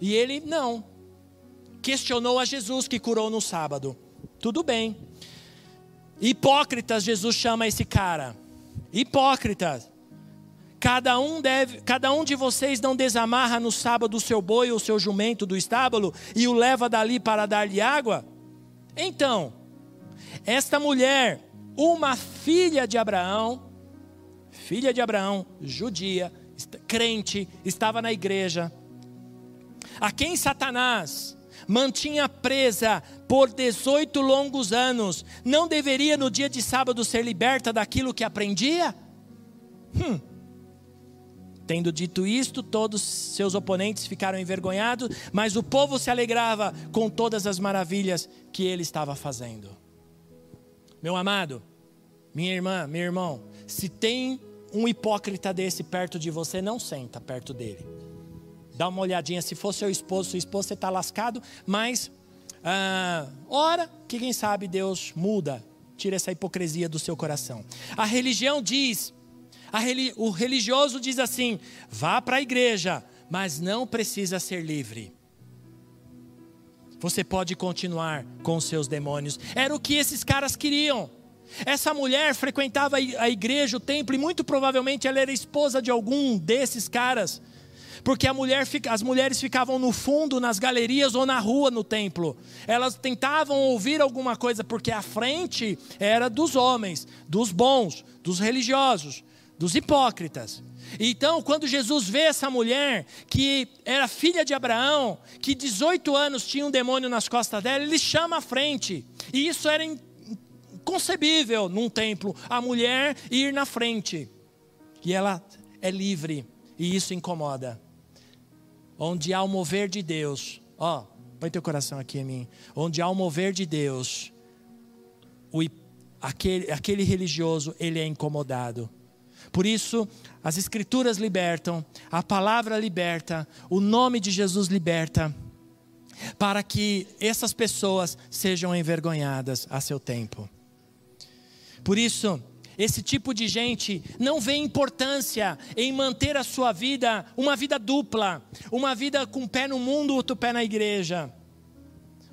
E ele não. Questionou a Jesus que curou no sábado. Tudo bem. Hipócritas, Jesus chama esse cara. Hipócritas. Cada um deve, cada um de vocês não desamarra no sábado o seu boi ou o seu jumento do estábulo e o leva dali para dar-lhe água? Então, esta mulher, uma filha de Abraão, filha de Abraão, judia, crente, estava na igreja, a quem Satanás mantinha presa por 18 longos anos, não deveria no dia de sábado ser liberta daquilo que aprendia? Hum. Tendo dito isto, todos seus oponentes ficaram envergonhados, mas o povo se alegrava com todas as maravilhas que ele estava fazendo. Meu amado, minha irmã, meu irmão, se tem um hipócrita desse perto de você, não senta perto dele. Dá uma olhadinha, se for seu esposo, sua esposa, você está lascado, mas ah, ora que quem sabe Deus muda, tira essa hipocrisia do seu coração. A religião diz, a o religioso diz assim: vá para a igreja, mas não precisa ser livre. Você pode continuar com os seus demônios. Era o que esses caras queriam. Essa mulher frequentava a igreja, o templo, e muito provavelmente ela era esposa de algum desses caras porque mulher, as mulheres ficavam no fundo, nas galerias ou na rua no templo. Elas tentavam ouvir alguma coisa, porque a frente era dos homens, dos bons, dos religiosos, dos hipócritas. Então, quando Jesus vê essa mulher, que era filha de Abraão, que 18 anos tinha um demônio nas costas dela, ele chama à frente. E isso era inconcebível num templo, a mulher ir na frente. E ela é livre, e isso incomoda onde há o mover de Deus, ó, põe teu coração aqui em mim, onde há o mover de Deus, o, aquele, aquele religioso, ele é incomodado. Por isso, as Escrituras libertam, a palavra liberta, o nome de Jesus liberta, para que essas pessoas sejam envergonhadas a seu tempo. Por isso, esse tipo de gente não vê importância em manter a sua vida uma vida dupla, uma vida com um pé no mundo, outro pé na igreja.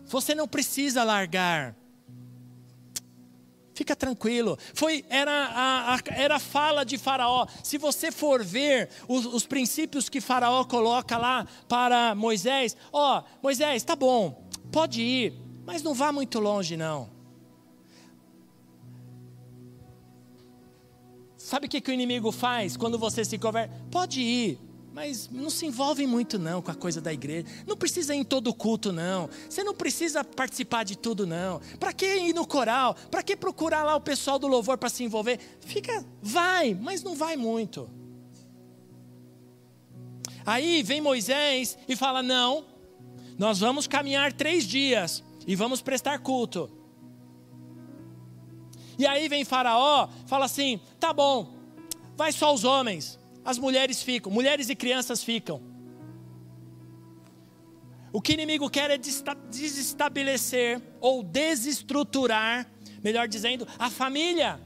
Você não precisa largar. Fica tranquilo. Foi era a, a, era a fala de Faraó. Se você for ver os, os princípios que Faraó coloca lá para Moisés, ó, Moisés, tá bom, pode ir, mas não vá muito longe não. Sabe o que, que o inimigo faz quando você se converte? Pode ir, mas não se envolve muito não com a coisa da igreja. Não precisa ir em todo culto não. Você não precisa participar de tudo não. Para que ir no coral? Para que procurar lá o pessoal do louvor para se envolver? Fica, vai, mas não vai muito. Aí vem Moisés e fala: não, nós vamos caminhar três dias e vamos prestar culto. E aí vem Faraó, fala assim: tá bom, vai só os homens, as mulheres ficam, mulheres e crianças ficam. O que inimigo quer é desestabelecer ou desestruturar, melhor dizendo, a família.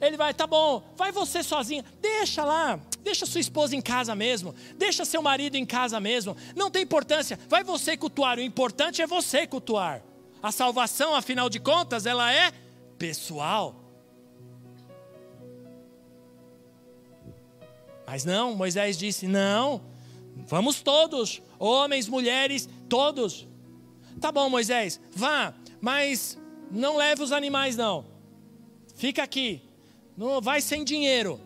Ele vai, tá bom, vai você sozinha, deixa lá, deixa sua esposa em casa mesmo, deixa seu marido em casa mesmo, não tem importância, vai você cultuar, o importante é você cultuar. A salvação, afinal de contas, ela é pessoal. Mas não, Moisés disse: não, vamos todos, homens, mulheres, todos. Tá bom, Moisés, vá, mas não leve os animais, não. Fica aqui, não vai sem dinheiro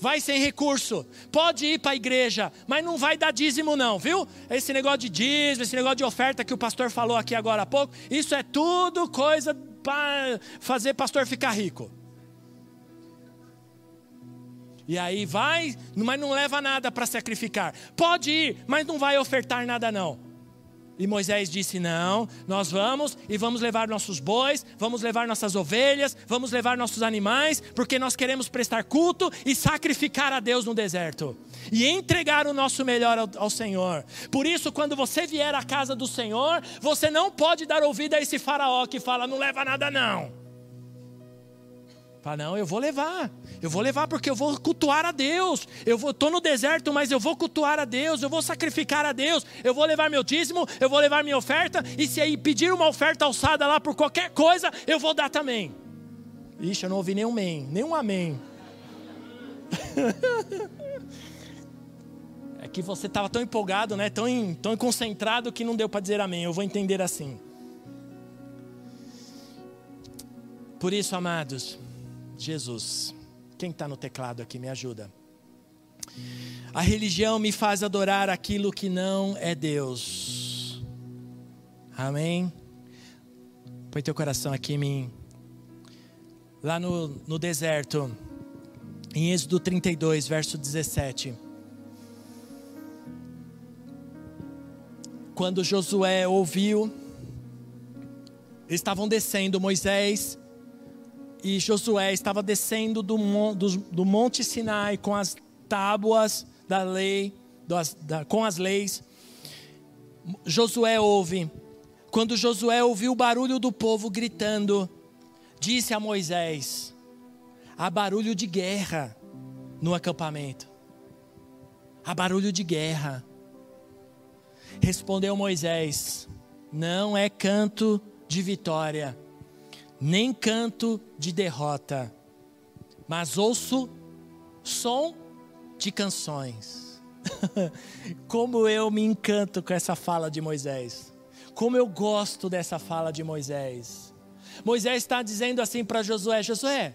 vai sem recurso, pode ir para a igreja, mas não vai dar dízimo, não, viu? Esse negócio de dízimo, esse negócio de oferta que o pastor falou aqui agora há pouco, isso é tudo coisa para fazer pastor ficar rico. E aí vai, mas não leva nada para sacrificar. Pode ir, mas não vai ofertar nada não. E Moisés disse: Não, nós vamos e vamos levar nossos bois, vamos levar nossas ovelhas, vamos levar nossos animais, porque nós queremos prestar culto e sacrificar a Deus no deserto e entregar o nosso melhor ao, ao Senhor. Por isso, quando você vier à casa do Senhor, você não pode dar ouvido a esse faraó que fala: Não leva nada, não. Fala, não, eu vou levar. Eu vou levar porque eu vou cultuar a Deus. Eu vou, tô no deserto, mas eu vou cultuar a Deus. Eu vou sacrificar a Deus. Eu vou levar meu dízimo. Eu vou levar minha oferta. E se aí pedir uma oferta alçada lá por qualquer coisa, eu vou dar também. Ixi, eu não ouvi nenhum amém, nenhum amém. [LAUGHS] é que você estava tão empolgado, né? Tão, tão concentrado que não deu para dizer amém. Eu vou entender assim. Por isso, amados, Jesus. Quem está no teclado aqui, me ajuda. A religião me faz adorar aquilo que não é Deus. Amém? Põe teu coração aqui em mim. Lá no, no deserto, em Êxodo 32, verso 17. Quando Josué ouviu, estavam descendo, Moisés e Josué estava descendo do, do, Monte Sinai com as tábuas da lei, das, da, com as leis. Josué ouve. Quando Josué ouviu o barulho do povo gritando, disse a Moisés: há barulho de guerra no acampamento. Há barulho de guerra. Respondeu Moisés: Não é canto de vitória, nem canto de derrota, mas ouço som de canções. [LAUGHS] Como eu me encanto com essa fala de Moisés. Como eu gosto dessa fala de Moisés. Moisés está dizendo assim para Josué: Josué,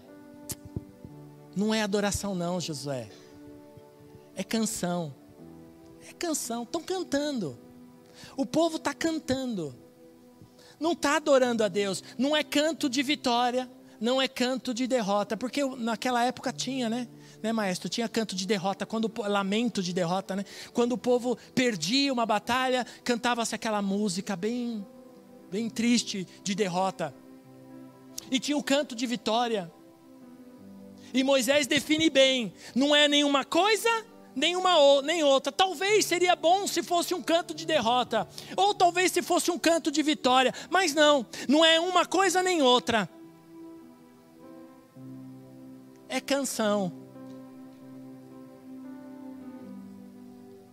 não é adoração, não, Josué. É canção. É canção. Estão cantando. O povo está cantando. Não está adorando a Deus. Não é canto de vitória. Não é canto de derrota. Porque naquela época tinha, né? Né, maestro? Tinha canto de derrota, quando lamento de derrota, né? Quando o povo perdia uma batalha, cantava-se aquela música bem, bem triste de derrota. E tinha o canto de vitória. E Moisés define bem: não é nenhuma coisa nenhuma nem outra. Talvez seria bom se fosse um canto de derrota, ou talvez se fosse um canto de vitória, mas não, não é uma coisa nem outra. É canção.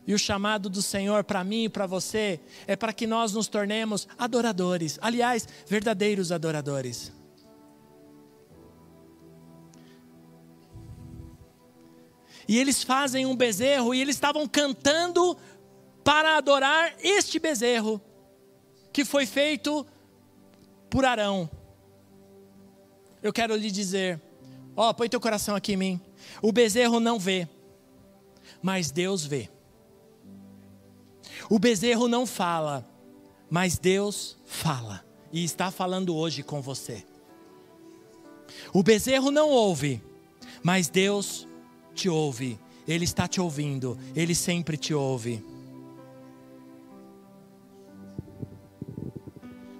E o chamado do Senhor para mim e para você é para que nós nos tornemos adoradores, aliás, verdadeiros adoradores. E eles fazem um bezerro e eles estavam cantando para adorar este bezerro que foi feito por Arão. Eu quero lhe dizer, ó, põe teu coração aqui em mim. O bezerro não vê, mas Deus vê. O bezerro não fala, mas Deus fala e está falando hoje com você. O bezerro não ouve, mas Deus te ouve, Ele está te ouvindo, Ele sempre te ouve.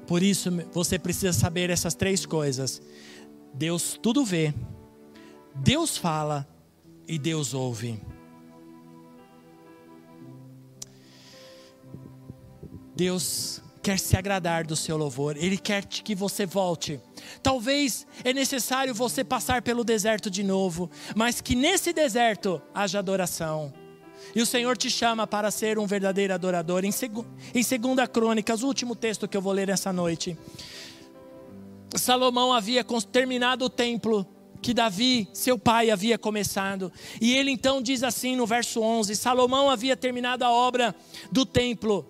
Por isso você precisa saber essas três coisas: Deus tudo vê, Deus fala e Deus ouve. Deus quer se agradar do seu louvor, Ele quer que você volte. Talvez é necessário você passar pelo deserto de novo, mas que nesse deserto haja adoração. E o Senhor te chama para ser um verdadeiro adorador. Em, seg em 2 Crônicas, o último texto que eu vou ler essa noite. Salomão havia terminado o templo que Davi, seu pai, havia começado. E ele então diz assim no verso 11: Salomão havia terminado a obra do templo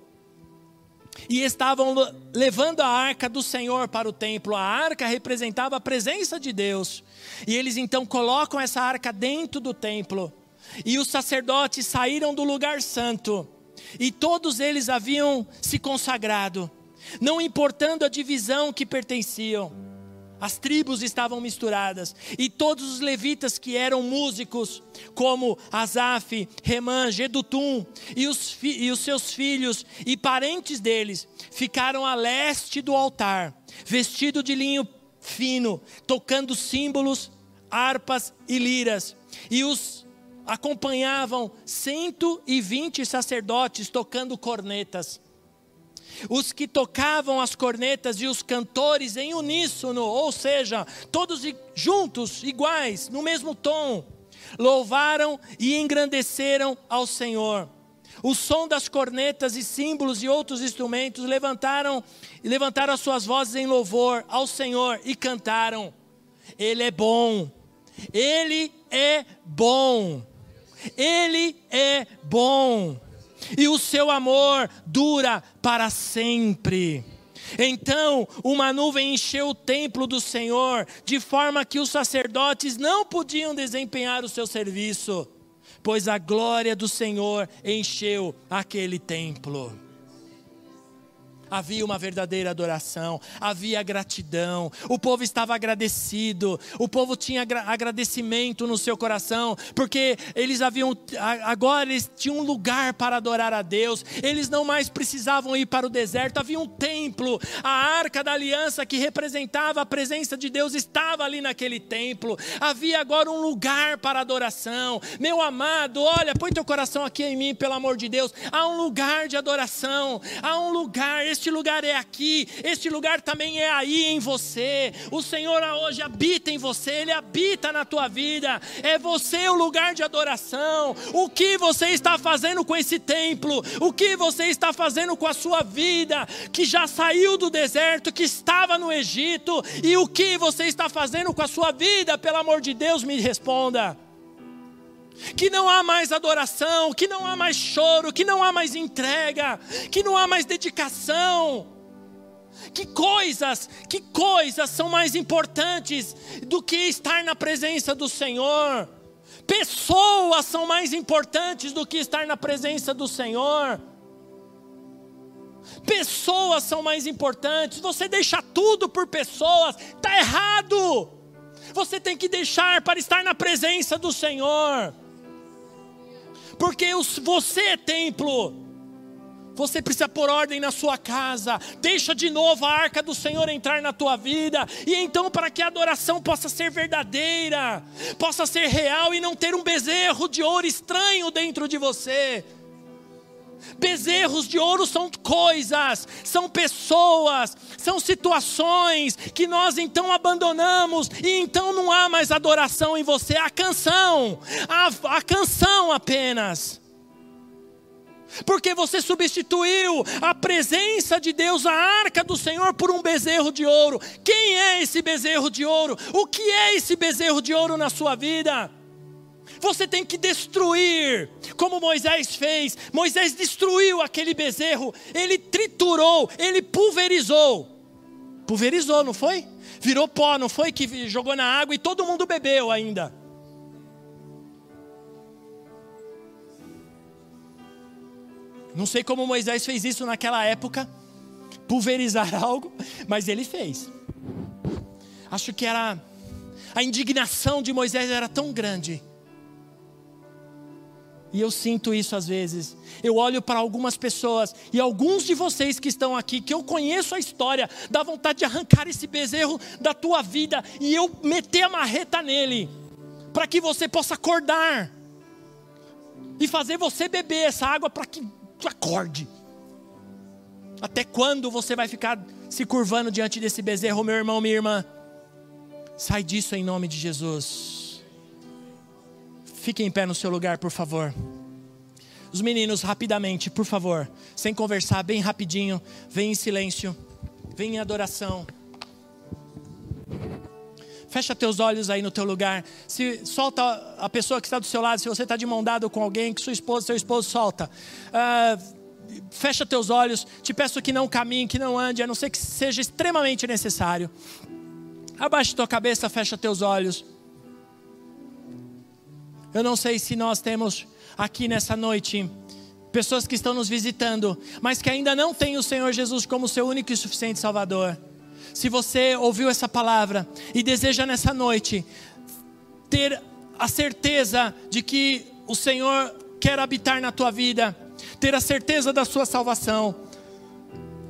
e estavam levando a arca do Senhor para o templo. A arca representava a presença de Deus. E eles então colocam essa arca dentro do templo. E os sacerdotes saíram do lugar santo. E todos eles haviam se consagrado, não importando a divisão que pertenciam. As tribos estavam misturadas e todos os levitas que eram músicos, como Asaf, Remã, Gedutum e os, e os seus filhos e parentes deles, ficaram a leste do altar, vestido de linho fino, tocando símbolos, harpas e liras. E os acompanhavam 120 sacerdotes tocando cornetas os que tocavam as cornetas e os cantores em uníssono, ou seja, todos juntos, iguais, no mesmo tom, louvaram e engrandeceram ao Senhor. O som das cornetas e símbolos e outros instrumentos levantaram levantaram as suas vozes em louvor ao Senhor e cantaram: Ele é bom. Ele é bom. Ele é bom e o seu amor dura para sempre. Então uma nuvem encheu o templo do Senhor, de forma que os sacerdotes não podiam desempenhar o seu serviço, pois a glória do Senhor encheu aquele templo. Havia uma verdadeira adoração, havia gratidão, o povo estava agradecido, o povo tinha agradecimento no seu coração, porque eles haviam, agora eles tinham um lugar para adorar a Deus, eles não mais precisavam ir para o deserto, havia um templo, a arca da aliança que representava a presença de Deus estava ali naquele templo, havia agora um lugar para adoração. Meu amado, olha, põe teu coração aqui em mim, pelo amor de Deus, há um lugar de adoração, há um lugar, este lugar é aqui, este lugar também é aí em você. O Senhor hoje habita em você, Ele habita na tua vida. É você o lugar de adoração. O que você está fazendo com esse templo? O que você está fazendo com a sua vida que já saiu do deserto, que estava no Egito? E o que você está fazendo com a sua vida? Pelo amor de Deus, me responda que não há mais adoração, que não há mais choro, que não há mais entrega, que não há mais dedicação. Que coisas, que coisas são mais importantes do que estar na presença do Senhor? Pessoas são mais importantes do que estar na presença do Senhor. Pessoas são mais importantes. Você deixa tudo por pessoas, está errado. Você tem que deixar para estar na presença do Senhor porque você é templo. Você precisa pôr ordem na sua casa. Deixa de novo a arca do Senhor entrar na tua vida. E então, para que a adoração possa ser verdadeira, possa ser real e não ter um bezerro de ouro estranho dentro de você. Bezerros de ouro são coisas, são pessoas, são situações que nós então abandonamos e então não há mais adoração em você, a canção, a, a canção apenas. Porque você substituiu a presença de Deus, a arca do Senhor, por um bezerro de ouro. Quem é esse bezerro de ouro? O que é esse bezerro de ouro na sua vida? Você tem que destruir, como Moisés fez. Moisés destruiu aquele bezerro, ele triturou, ele pulverizou. Pulverizou, não foi? Virou pó, não foi? Que jogou na água e todo mundo bebeu ainda. Não sei como Moisés fez isso naquela época, pulverizar [LAUGHS] algo, mas ele fez. Acho que era a indignação de Moisés era tão grande e eu sinto isso às vezes. Eu olho para algumas pessoas e alguns de vocês que estão aqui, que eu conheço a história, dá vontade de arrancar esse bezerro da tua vida e eu meter a marreta nele, para que você possa acordar e fazer você beber essa água para que acorde. Até quando você vai ficar se curvando diante desse bezerro, meu irmão, minha irmã? Sai disso em nome de Jesus. Fique em pé no seu lugar, por favor. Os meninos, rapidamente, por favor, sem conversar, bem rapidinho, vem em silêncio, vem em adoração. Fecha teus olhos aí no teu lugar. Se solta a pessoa que está do seu lado, se você está de mão dada com alguém, que sua esposa, seu esposo solta. Uh, fecha teus olhos. Te peço que não caminhe, que não ande, a não ser que seja extremamente necessário. Abaixe tua cabeça, fecha teus olhos. Eu não sei se nós temos aqui nessa noite pessoas que estão nos visitando, mas que ainda não têm o Senhor Jesus como seu único e suficiente Salvador. Se você ouviu essa palavra e deseja nessa noite ter a certeza de que o Senhor quer habitar na tua vida, ter a certeza da sua salvação,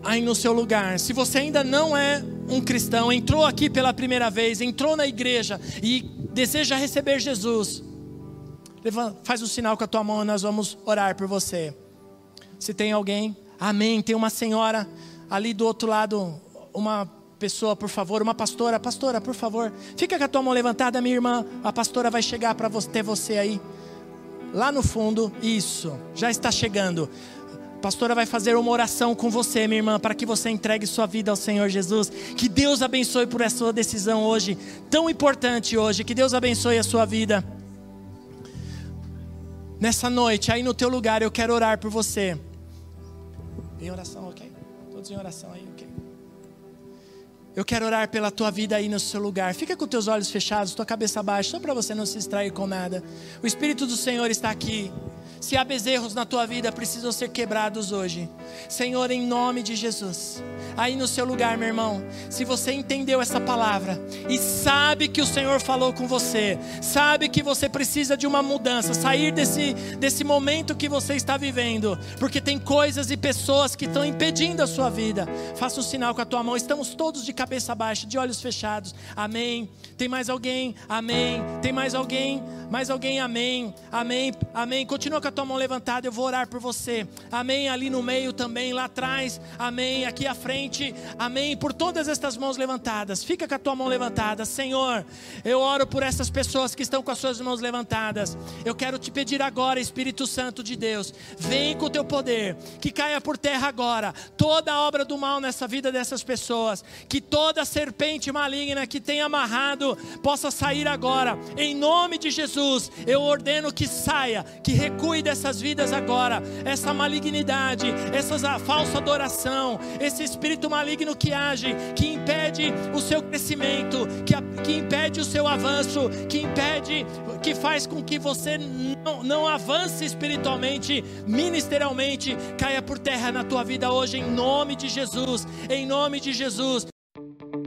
aí no seu lugar. Se você ainda não é um cristão, entrou aqui pela primeira vez, entrou na igreja e deseja receber Jesus, Faz um sinal com a tua mão e nós vamos orar por você. Se tem alguém, amém. Tem uma senhora ali do outro lado, uma pessoa, por favor, uma pastora, pastora, por favor, fica com a tua mão levantada, minha irmã. A pastora vai chegar para ter você aí, lá no fundo. Isso, já está chegando. A pastora vai fazer uma oração com você, minha irmã, para que você entregue sua vida ao Senhor Jesus. Que Deus abençoe por essa sua decisão hoje, tão importante hoje. Que Deus abençoe a sua vida. Nessa noite, aí no teu lugar, eu quero orar por você. Em oração, ok? Todos em oração aí? Eu quero orar pela tua vida aí no seu lugar. Fica com teus olhos fechados, tua cabeça baixa, só para você não se distrair com nada. O Espírito do Senhor está aqui. Se há bezerros na tua vida, precisam ser quebrados hoje. Senhor, em nome de Jesus. Aí no seu lugar, meu irmão, se você entendeu essa palavra e sabe que o Senhor falou com você, sabe que você precisa de uma mudança, sair desse, desse momento que você está vivendo, porque tem coisas e pessoas que estão impedindo a sua vida, faça um sinal com a tua mão. Estamos todos de cabeça baixa, de olhos fechados. Amém. Tem mais alguém? Amém. Tem mais alguém? Mais alguém? Amém. Amém. Amém. Continua com a tua mão levantada, eu vou orar por você. Amém. Ali no meio também, lá atrás. Amém. Aqui à frente. Amém. Por todas estas mãos levantadas. Fica com a tua mão levantada. Senhor, eu oro por essas pessoas que estão com as suas mãos levantadas. Eu quero te pedir agora, Espírito Santo de Deus, vem com o teu poder, que caia por terra agora toda a obra do mal nessa vida dessas pessoas, que toda serpente maligna que tem amarrado possa sair agora, em nome de Jesus. Eu ordeno que saia, que recue dessas vidas agora, essa malignidade, essa falsa adoração, esse espírito maligno que age, que impede o seu crescimento, que, que impede o seu avanço, que impede, que faz com que você não, não avance espiritualmente, ministerialmente, caia por terra na tua vida hoje, em nome de Jesus, em nome de Jesus. Thank you.